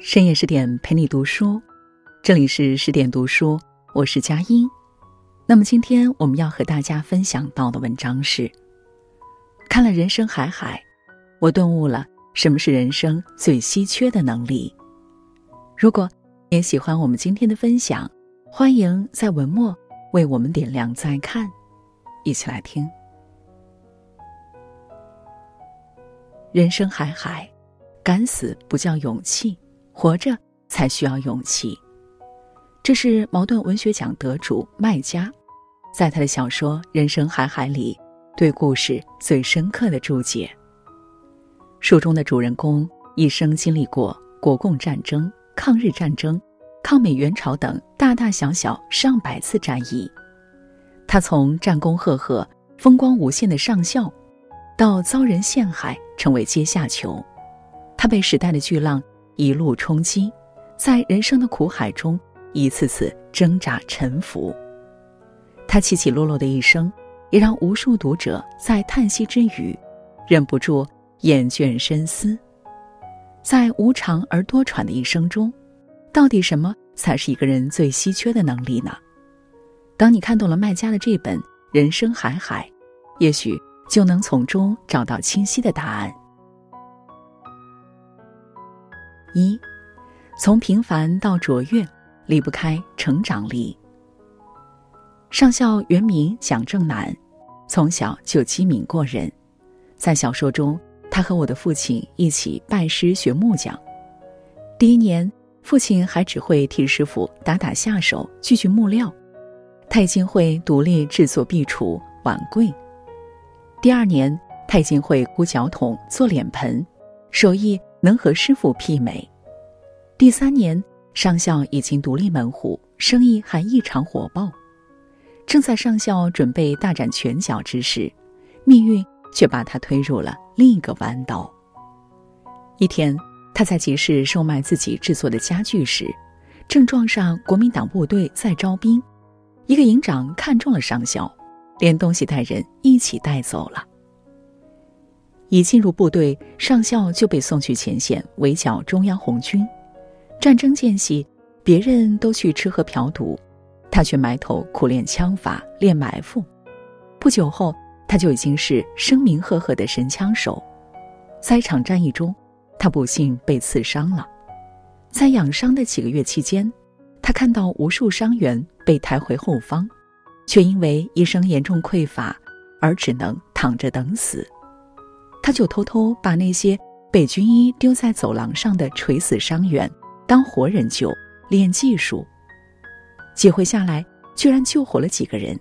深夜十点陪你读书，这里是十点读书，我是佳音。那么今天我们要和大家分享到的文章是：看了人生海海，我顿悟了什么是人生最稀缺的能力。如果你也喜欢我们今天的分享，欢迎在文末为我们点亮再看，一起来听。人生海海，敢死不叫勇气。活着才需要勇气，这是茅盾文学奖得主麦家，在他的小说《人生海海》里对故事最深刻的注解。书中的主人公一生经历过国共战争、抗日战争、抗美援朝等大大小小上百次战役，他从战功赫赫、风光无限的上校，到遭人陷害成为阶下囚，他被时代的巨浪。一路冲击，在人生的苦海中一次次挣扎沉浮。他起起落落的一生，也让无数读者在叹息之余，忍不住厌倦深思。在无常而多舛的一生中，到底什么才是一个人最稀缺的能力呢？当你看懂了麦家的这本《人生海海》，也许就能从中找到清晰的答案。一，从平凡到卓越，离不开成长力。上校原名蒋正南，从小就机敏过人。在小说中，他和我的父亲一起拜师学木匠。第一年，父亲还只会替师傅打打下手、锯锯木料，他已经会独立制作壁橱、碗柜。第二年，他已经会箍脚桶、做脸盆，手艺。能和师傅媲美。第三年，上校已经独立门户，生意还异常火爆。正在上校准备大展拳脚之时，命运却把他推入了另一个弯道。一天，他在集市售卖自己制作的家具时，正撞上国民党部队在招兵，一个营长看中了上校，连东西带人一起带走了。一进入部队，上校就被送去前线围剿中央红军。战争间隙，别人都去吃喝嫖赌，他却埋头苦练枪法、练埋伏。不久后，他就已经是声名赫赫的神枪手。在一场战役中，他不幸被刺伤了。在养伤的几个月期间，他看到无数伤员被抬回后方，却因为医生严重匮乏，而只能躺着等死。他就偷偷把那些被军医丢在走廊上的垂死伤员当活人救，练技术。几回下来，居然救活了几个人。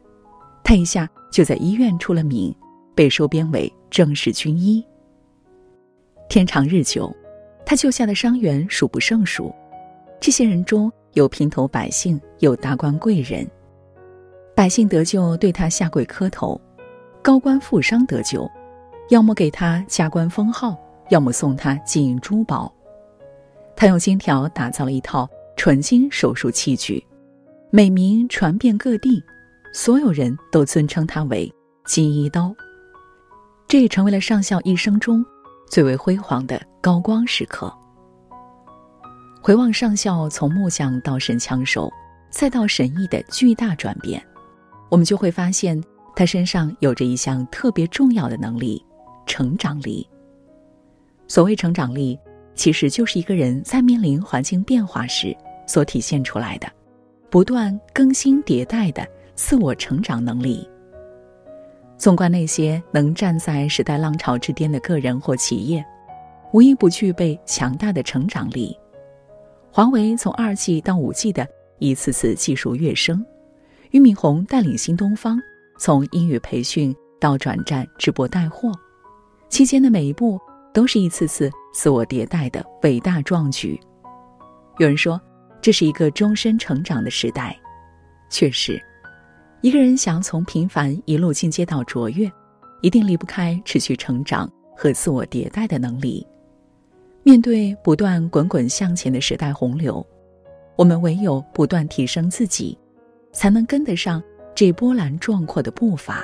他一下就在医院出了名，被收编为正式军医。天长日久，他救下的伤员数不胜数。这些人中有平头百姓，有达官贵人。百姓得救，对他下跪磕头；高官富商得救。要么给他加官封号，要么送他金银珠宝。他用金条打造了一套纯金手术器具，美名传遍各地，所有人都尊称他为“金一刀”。这也成为了上校一生中最为辉煌的高光时刻。回望上校从木匠到神枪手，再到神医的巨大转变，我们就会发现他身上有着一项特别重要的能力。成长力。所谓成长力，其实就是一个人在面临环境变化时所体现出来的，不断更新迭代的自我成长能力。纵观那些能站在时代浪潮之巅的个人或企业，无一不具备强大的成长力。华为从二 G 到五 G 的一次次技术跃升，俞敏洪带领新东方从英语培训到转战直播带货。期间的每一步都是一次次自我迭代的伟大壮举。有人说，这是一个终身成长的时代。确实，一个人想从平凡一路进阶到卓越，一定离不开持续成长和自我迭代的能力。面对不断滚滚向前的时代洪流，我们唯有不断提升自己，才能跟得上这波澜壮阔的步伐。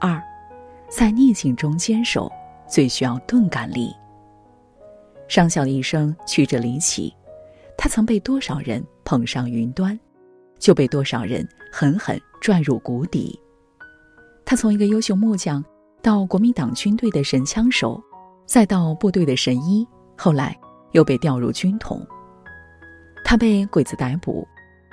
二，在逆境中坚守，最需要钝感力。上校的一生曲折离奇，他曾被多少人捧上云端，就被多少人狠狠拽入谷底。他从一个优秀木匠，到国民党军队的神枪手，再到部队的神医，后来又被调入军统。他被鬼子逮捕，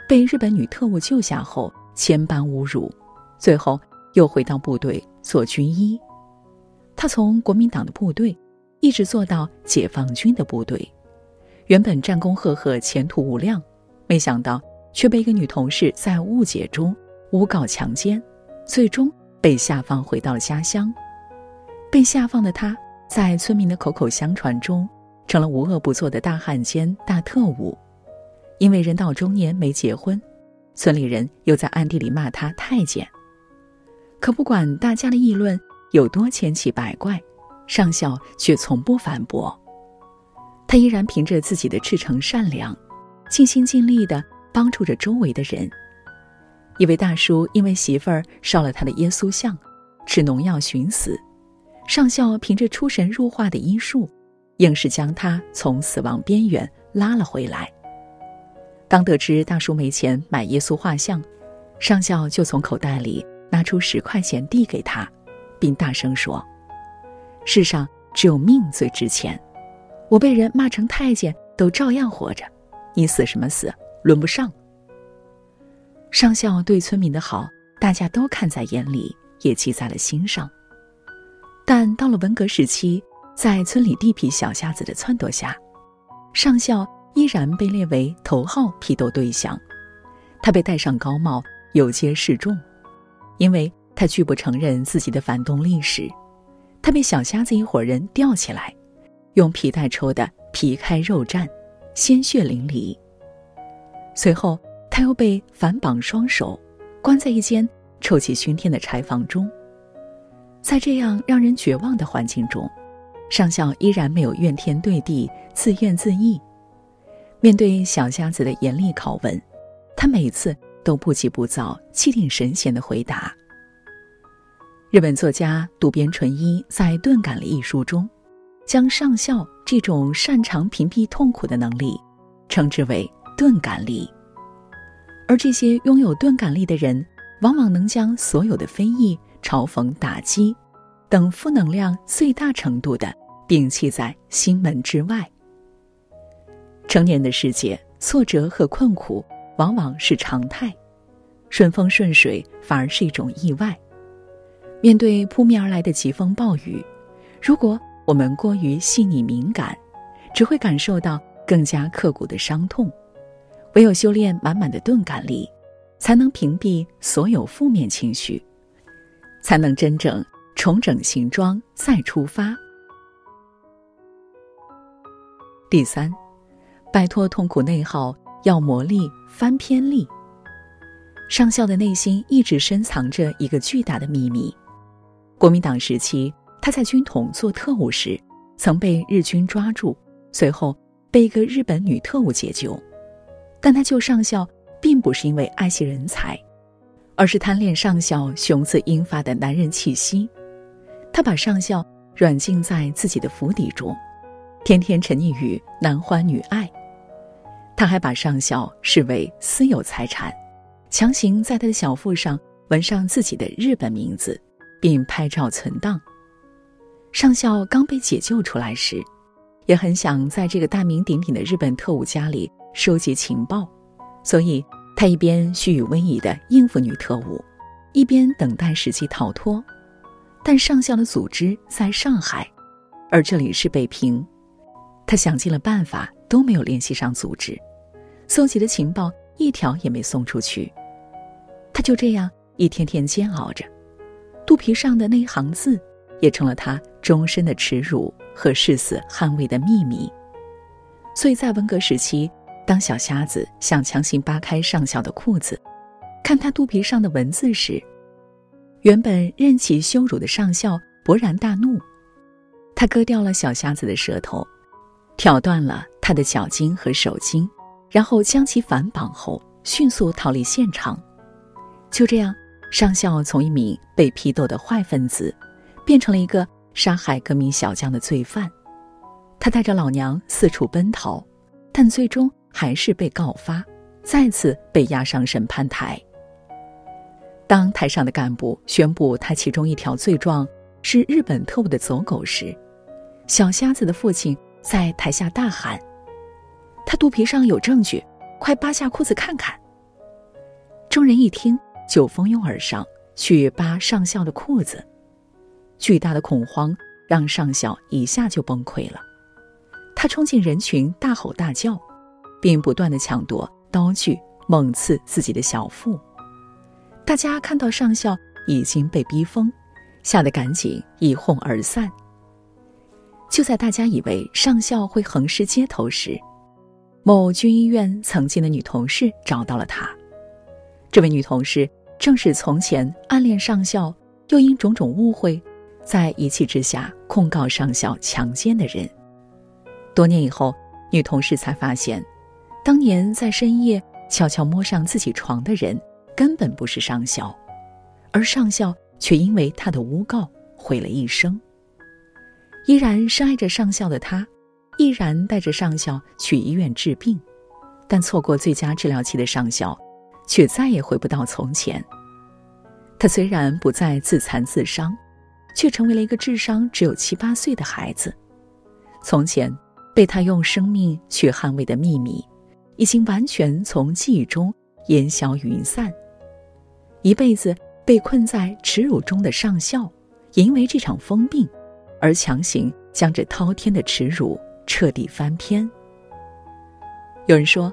被日本女特务救下后千般侮辱，最后又回到部队做军医。他从国民党的部队。一直做到解放军的部队，原本战功赫赫、前途无量，没想到却被一个女同事在误解中诬告强奸，最终被下放回到了家乡。被下放的他，在村民的口口相传中，成了无恶不作的大汉奸、大特务。因为人到中年没结婚，村里人又在暗地里骂他太监。可不管大家的议论有多千奇百怪。上校却从不反驳，他依然凭着自己的赤诚善良，尽心尽力地帮助着周围的人。一位大叔因为媳妇儿烧了他的耶稣像，吃农药寻死，上校凭着出神入化的医术，硬是将他从死亡边缘拉了回来。当得知大叔没钱买耶稣画像，上校就从口袋里拿出十块钱递给他，并大声说。世上只有命最值钱，我被人骂成太监都照样活着，你死什么死，轮不上。上校对村民的好，大家都看在眼里，也记在了心上。但到了文革时期，在村里地痞小瞎子的撺掇下，上校依然被列为头号批斗对象，他被戴上高帽，游街示众，因为他拒不承认自己的反动历史。他被小瞎子一伙人吊起来，用皮带抽的皮开肉绽，鲜血淋漓。随后，他又被反绑双手，关在一间臭气熏天的柴房中。在这样让人绝望的环境中，上校依然没有怨天对地、自怨自艾。面对小瞎子的严厉拷问，他每次都不急不躁、气定神闲的回答。日本作家渡边淳一在《钝感力》一书中，将上校这种擅长屏蔽痛苦的能力，称之为“钝感力”。而这些拥有钝感力的人，往往能将所有的非议、嘲讽、打击等负能量最大程度的摒弃在心门之外。成年的世界，挫折和困苦往往是常态，顺风顺水反而是一种意外。面对扑面而来的疾风暴雨，如果我们过于细腻敏感，只会感受到更加刻骨的伤痛。唯有修炼满满的钝感力，才能屏蔽所有负面情绪，才能真正重整行装再出发。第三，摆脱痛苦内耗，要磨砺翻篇力。上校的内心一直深藏着一个巨大的秘密。国民党时期，他在军统做特务时，曾被日军抓住，随后被一个日本女特务解救。但他救上校，并不是因为爱惜人才，而是贪恋上校雄姿英发的男人气息。他把上校软禁在自己的府邸中，天天沉溺于男欢女爱。他还把上校视为私有财产，强行在他的小腹上纹上自己的日本名字。并拍照存档。上校刚被解救出来时，也很想在这个大名鼎鼎的日本特务家里收集情报，所以他一边虚与委蛇的应付女特务，一边等待时机逃脱。但上校的组织在上海，而这里是北平，他想尽了办法都没有联系上组织，搜集的情报一条也没送出去。他就这样一天天煎熬着。肚皮上的那一行字，也成了他终身的耻辱和誓死捍卫的秘密。所以在文革时期，当小瞎子想强行扒开上校的裤子，看他肚皮上的文字时，原本任其羞辱的上校勃然大怒，他割掉了小瞎子的舌头，挑断了他的脚筋和手筋，然后将其反绑后，迅速逃离现场。就这样。上校从一名被批斗的坏分子，变成了一个杀害革命小将的罪犯。他带着老娘四处奔逃，但最终还是被告发，再次被押上审判台。当台上的干部宣布他其中一条罪状是日本特务的走狗时，小瞎子的父亲在台下大喊：“他肚皮上有证据，快扒下裤子看看！”众人一听，就蜂拥而上去扒上校的裤子。巨大的恐慌让上校一下就崩溃了，他冲进人群，大吼大叫，并不断的抢夺刀具，猛刺自己的小腹。大家看到上校已经被逼疯，吓得赶紧一哄而散。就在大家以为上校会横尸街头时，某军医院曾经的女同事找到了他。这位女同事正是从前暗恋上校，又因种种误会，在一气之下控告上校强奸的人。多年以后，女同事才发现，当年在深夜悄悄摸上自己床的人，根本不是上校，而上校却因为她的诬告毁了一生。依然深爱着上校的她，毅然带着上校去医院治病，但错过最佳治疗期的上校，却再也回不到从前。他虽然不再自残自伤，却成为了一个智商只有七八岁的孩子。从前被他用生命去捍卫的秘密，已经完全从记忆中烟消云散。一辈子被困在耻辱中的上校，也因为这场疯病。而强行将这滔天的耻辱彻底翻篇。有人说，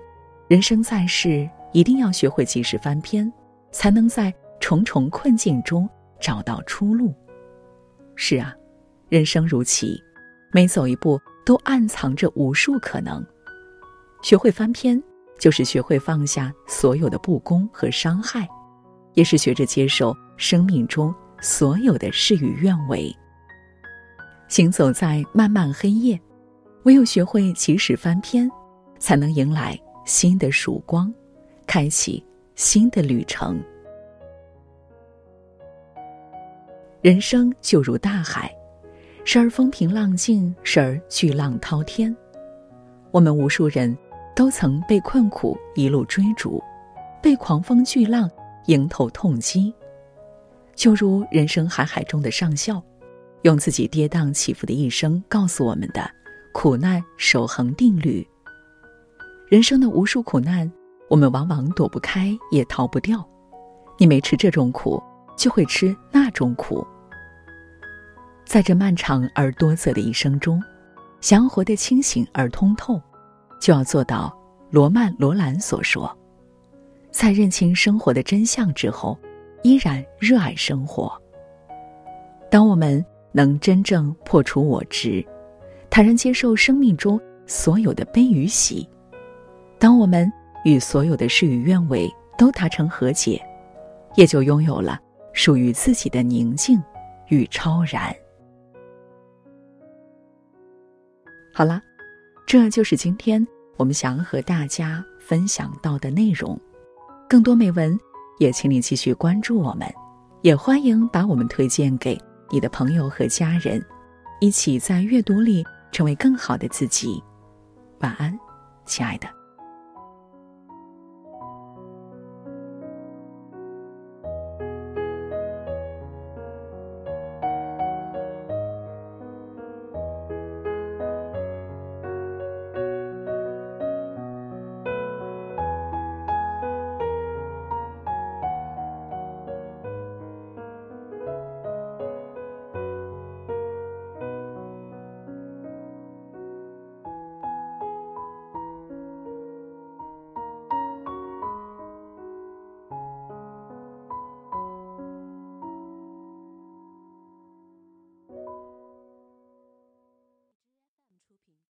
人生在世一定要学会及时翻篇，才能在重重困境中找到出路。是啊，人生如棋，每走一步都暗藏着无数可能。学会翻篇，就是学会放下所有的不公和伤害，也是学着接受生命中所有的事与愿违。行走在漫漫黑夜，唯有学会及时翻篇，才能迎来新的曙光，开启新的旅程。人生就如大海，时而风平浪静，时而巨浪滔天。我们无数人都曾被困苦一路追逐，被狂风巨浪迎头痛击，就如人生海海中的上校。用自己跌宕起伏的一生告诉我们的苦难守恒定律。人生的无数苦难，我们往往躲不开，也逃不掉。你没吃这种苦，就会吃那种苦。在这漫长而多色的一生中，想要活得清醒而通透，就要做到罗曼·罗兰所说：在认清生活的真相之后，依然热爱生活。当我们。能真正破除我执，坦然接受生命中所有的悲与喜。当我们与所有的事与愿违都达成和解，也就拥有了属于自己的宁静与超然。好了，这就是今天我们想和大家分享到的内容。更多美文，也请你继续关注我们，也欢迎把我们推荐给。你的朋友和家人，一起在阅读里成为更好的自己。晚安，亲爱的。